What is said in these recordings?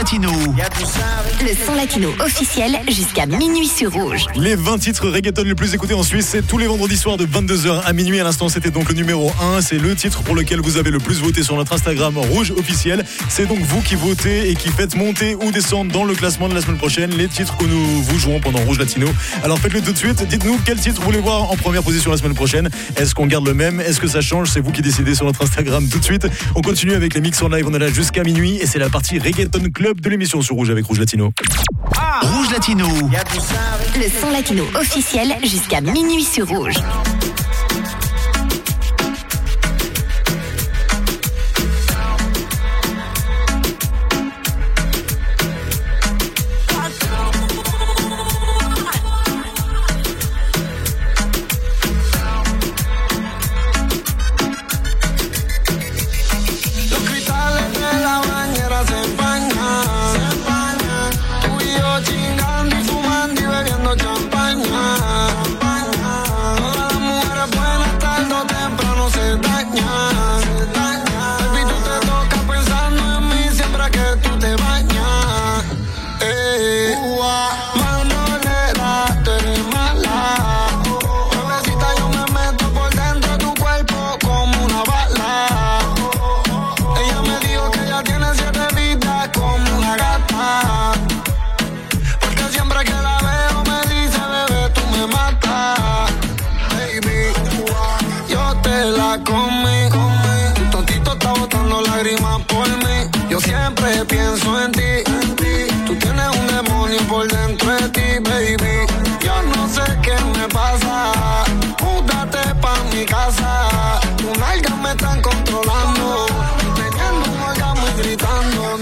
Latino. Le son latino officiel jusqu'à minuit sur Rouge. Les 20 titres reggaeton les plus écoutés en Suisse, c'est tous les vendredis soirs de 22h à minuit. À l'instant, c'était donc le numéro 1. C'est le titre pour lequel vous avez le plus voté sur notre Instagram Rouge officiel. C'est donc vous qui votez et qui faites monter ou descendre dans le classement de la semaine prochaine les titres que nous vous jouons pendant Rouge Latino. Alors faites-le tout de suite. Dites-nous quel titre vous voulez voir en première position la semaine prochaine. Est-ce qu'on garde le même? Est-ce que ça change? C'est vous qui décidez sur notre Instagram tout de suite. On continue avec les mix en live. On est là jusqu'à minuit et c'est la partie reggaeton club de l'émission sur Rouge avec Rouge Latino. Rouge Latino. Le son latino officiel jusqu'à minuit sur Rouge.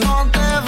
No te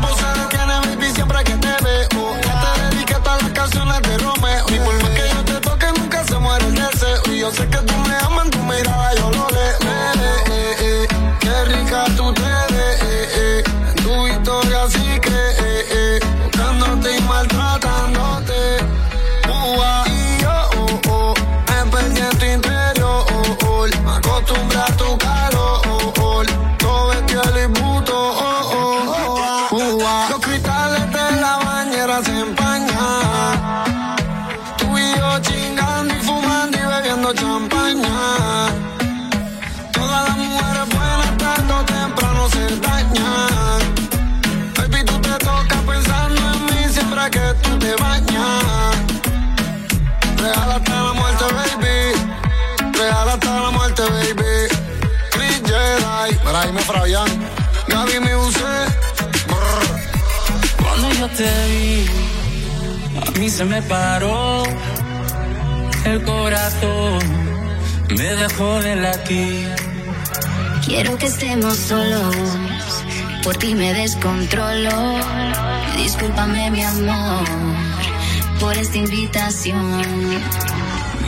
se me paró el corazón, me dejó de latir. Quiero que estemos solos, por ti me descontrolo. Discúlpame mi amor por esta invitación.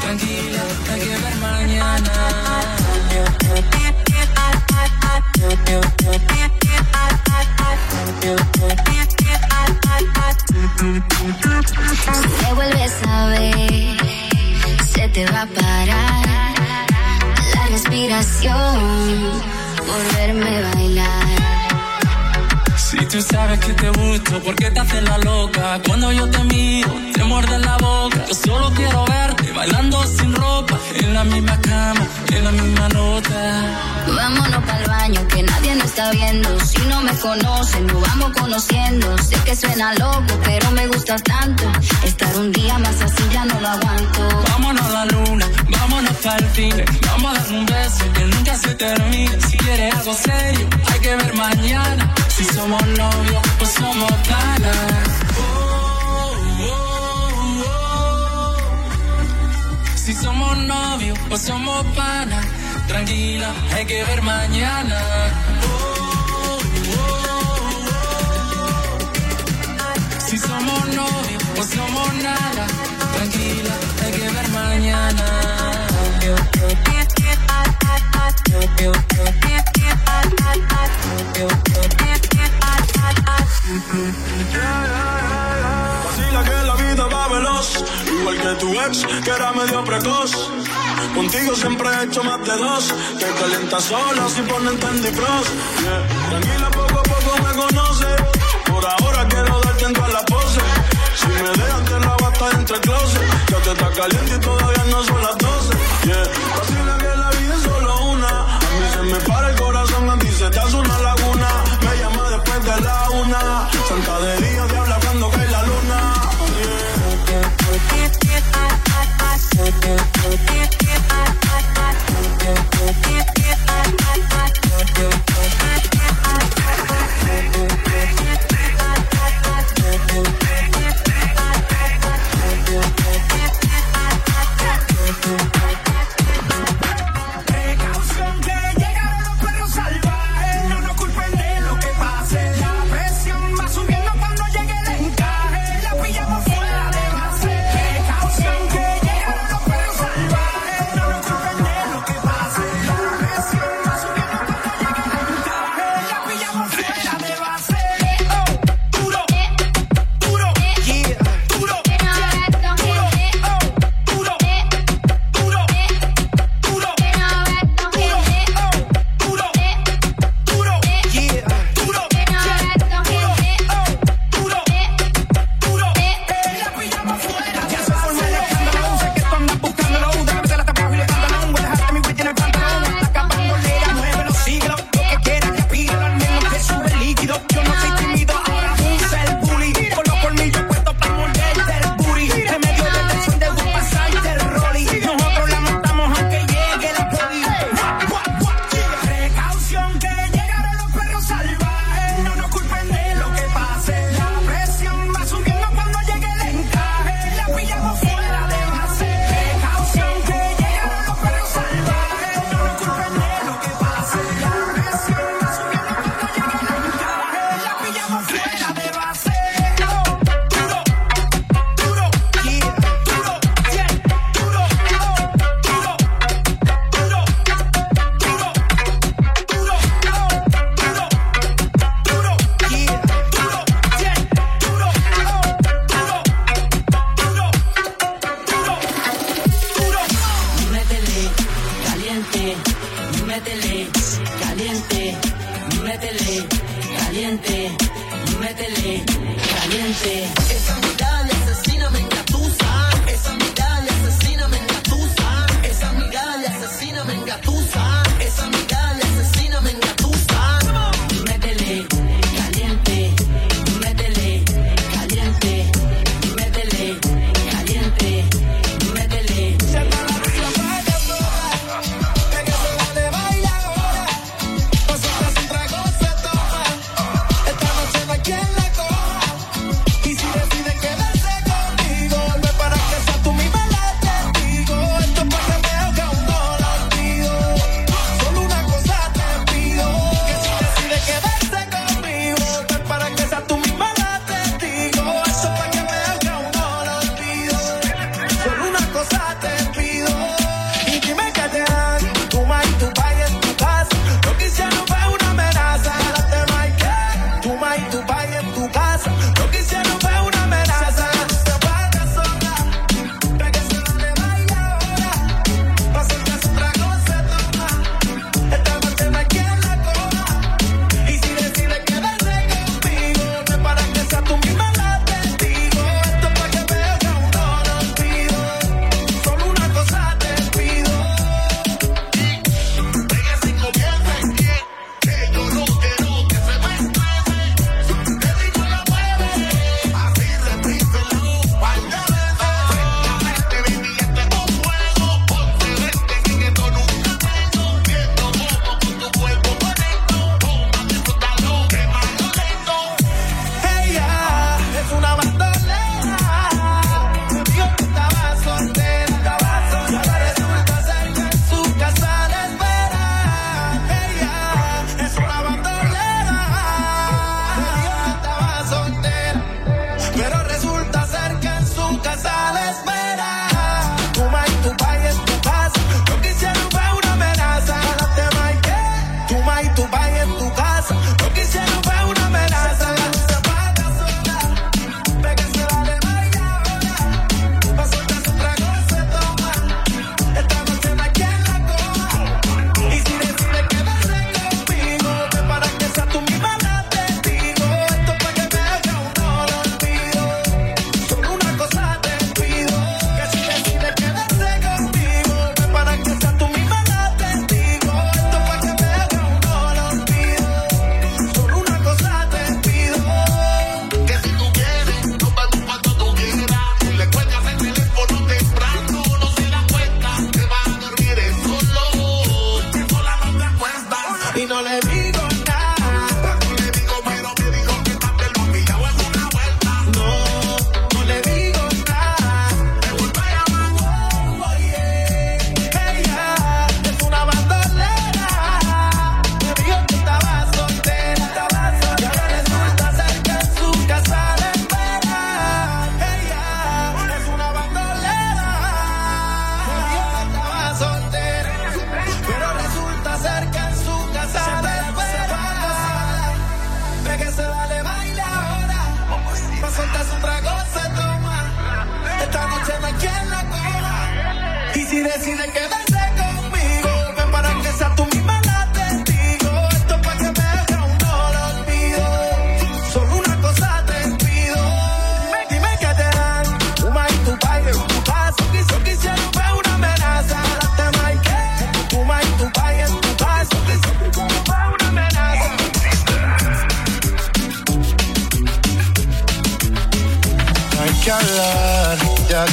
tranquila, hay que ver mañana. Si te vuelves a ver, se te va a parar la respiración. por verme bailar. Tú sabes que te gusto, ¿por qué te haces la loca? Cuando yo te miro, te muerde la boca. Yo solo quiero verte bailando sin ropa, en la misma cama, en la misma nota. Vámonos para baño, que nadie nos está viendo. Si no me conocen, nos vamos conociendo. Sé que suena loco, pero me gusta tanto. Estar un día más así ya no lo aguanto. Vámonos a la luna, vámonos para el cine. Vamos a dar un beso que nunca se termine. Si quieres algo serio, hay que ver mañana. Si somos novios, pues somos ganas. Si somos novios, pues somos panas. Tranquila, hay que ver mañana. Si somos novios, pues somos nada. Tranquila, hay que ver mañana. Vacila que la vida va veloz, igual que tu ex, que era medio precoz. Contigo siempre he hecho más de dos, te calientas sola si ponen tan difrost. Yeah. Tranquila, poco a poco me conoce, por ahora quiero darte en todas las poses. Si me dejan te la bata entre closet, ya te está caliente y todavía no son las 12. Yeah. Vacila que la vida es solo una, a mí se me para el corazón antes se te hace una una, santa de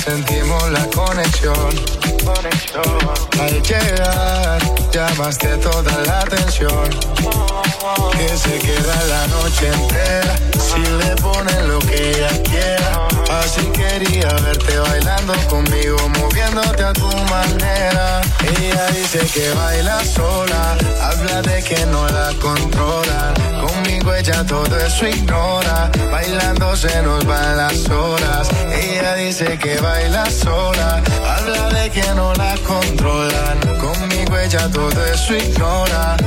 sentimos la conexión. Al llegar, llamaste toda la atención. Que se queda la noche entera, si le ponen lo que ella quiera. Así quería verte bailando conmigo, moviéndote a tu manera. Ella dice que baila sola, habla de que no la controla. Conmigo ella todo eso ignora, bailando se nos van las horas. Ella dice que baila sola, habla de que no la controlan. Conmigo ella todo eso ignora.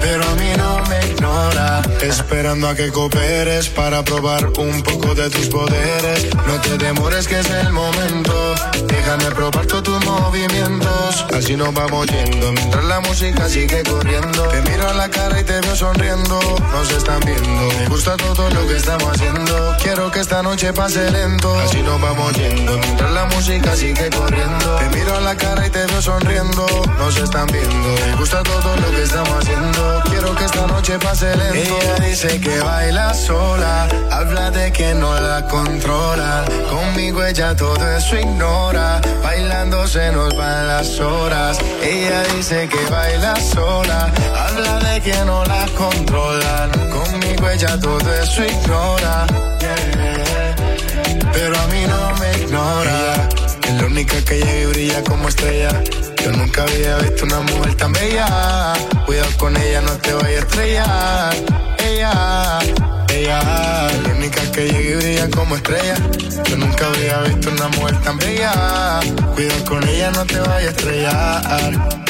Pero a mí no me ignora. Esperando a que cooperes para probar un poco de tus poderes. No te demores que es el momento. Déjame probar movimientos. Así nos vamos yendo mientras la música sigue corriendo. Te miro a la cara y te veo sonriendo. Nos están viendo. Me gusta todo lo que estamos haciendo. Quiero que esta noche pase lento. Así nos vamos yendo mientras la música sigue corriendo. Te miro a la cara y te veo sonriendo. Nos están viendo. Me gusta todo lo que estamos haciendo. Quiero que esta noche pase lento. Ella dice que baila sola. Habla de que no la controla. Conmigo ella todo eso ignora. Bailando nos van las horas. Ella dice que baila sola. Habla de que no la controlan. Conmigo ella todo eso ignora. Pero a mí no me ignora. Es la única que llega y brilla como estrella. Yo nunca había visto una mujer tan bella. Cuidado con ella, no te vayas a estrellar. Ella, la única que llega y brilla como estrella. Yo nunca había visto una mujer tan bella. Cuidado con ella, no te vayas a estrellar.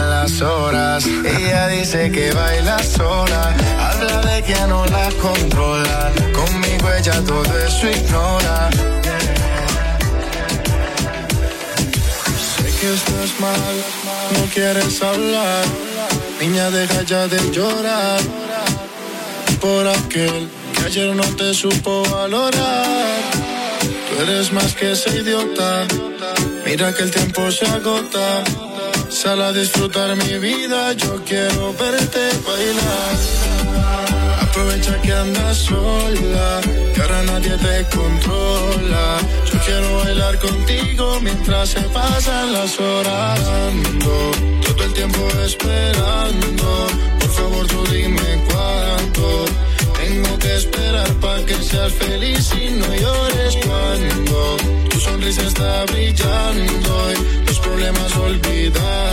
las horas. Ella dice que baila sola. Habla de que no la controlan. Conmigo ella todo eso ignora. Sé que estás mal, no quieres hablar. Niña, deja ya de llorar. Por aquel que ayer no te supo valorar. Tú eres más que ese idiota. Mira que el tiempo se agota. Sal a disfrutar mi vida, yo quiero verte bailar. Aprovecha que andas sola, que ahora nadie te controla. Yo quiero bailar contigo mientras se pasan las horas. Ando todo el tiempo esperando, por favor tú dime cuánto. Tengo que esperar para que seas feliz y no llores cuando tu sonrisa está brillando y los problemas olvidar.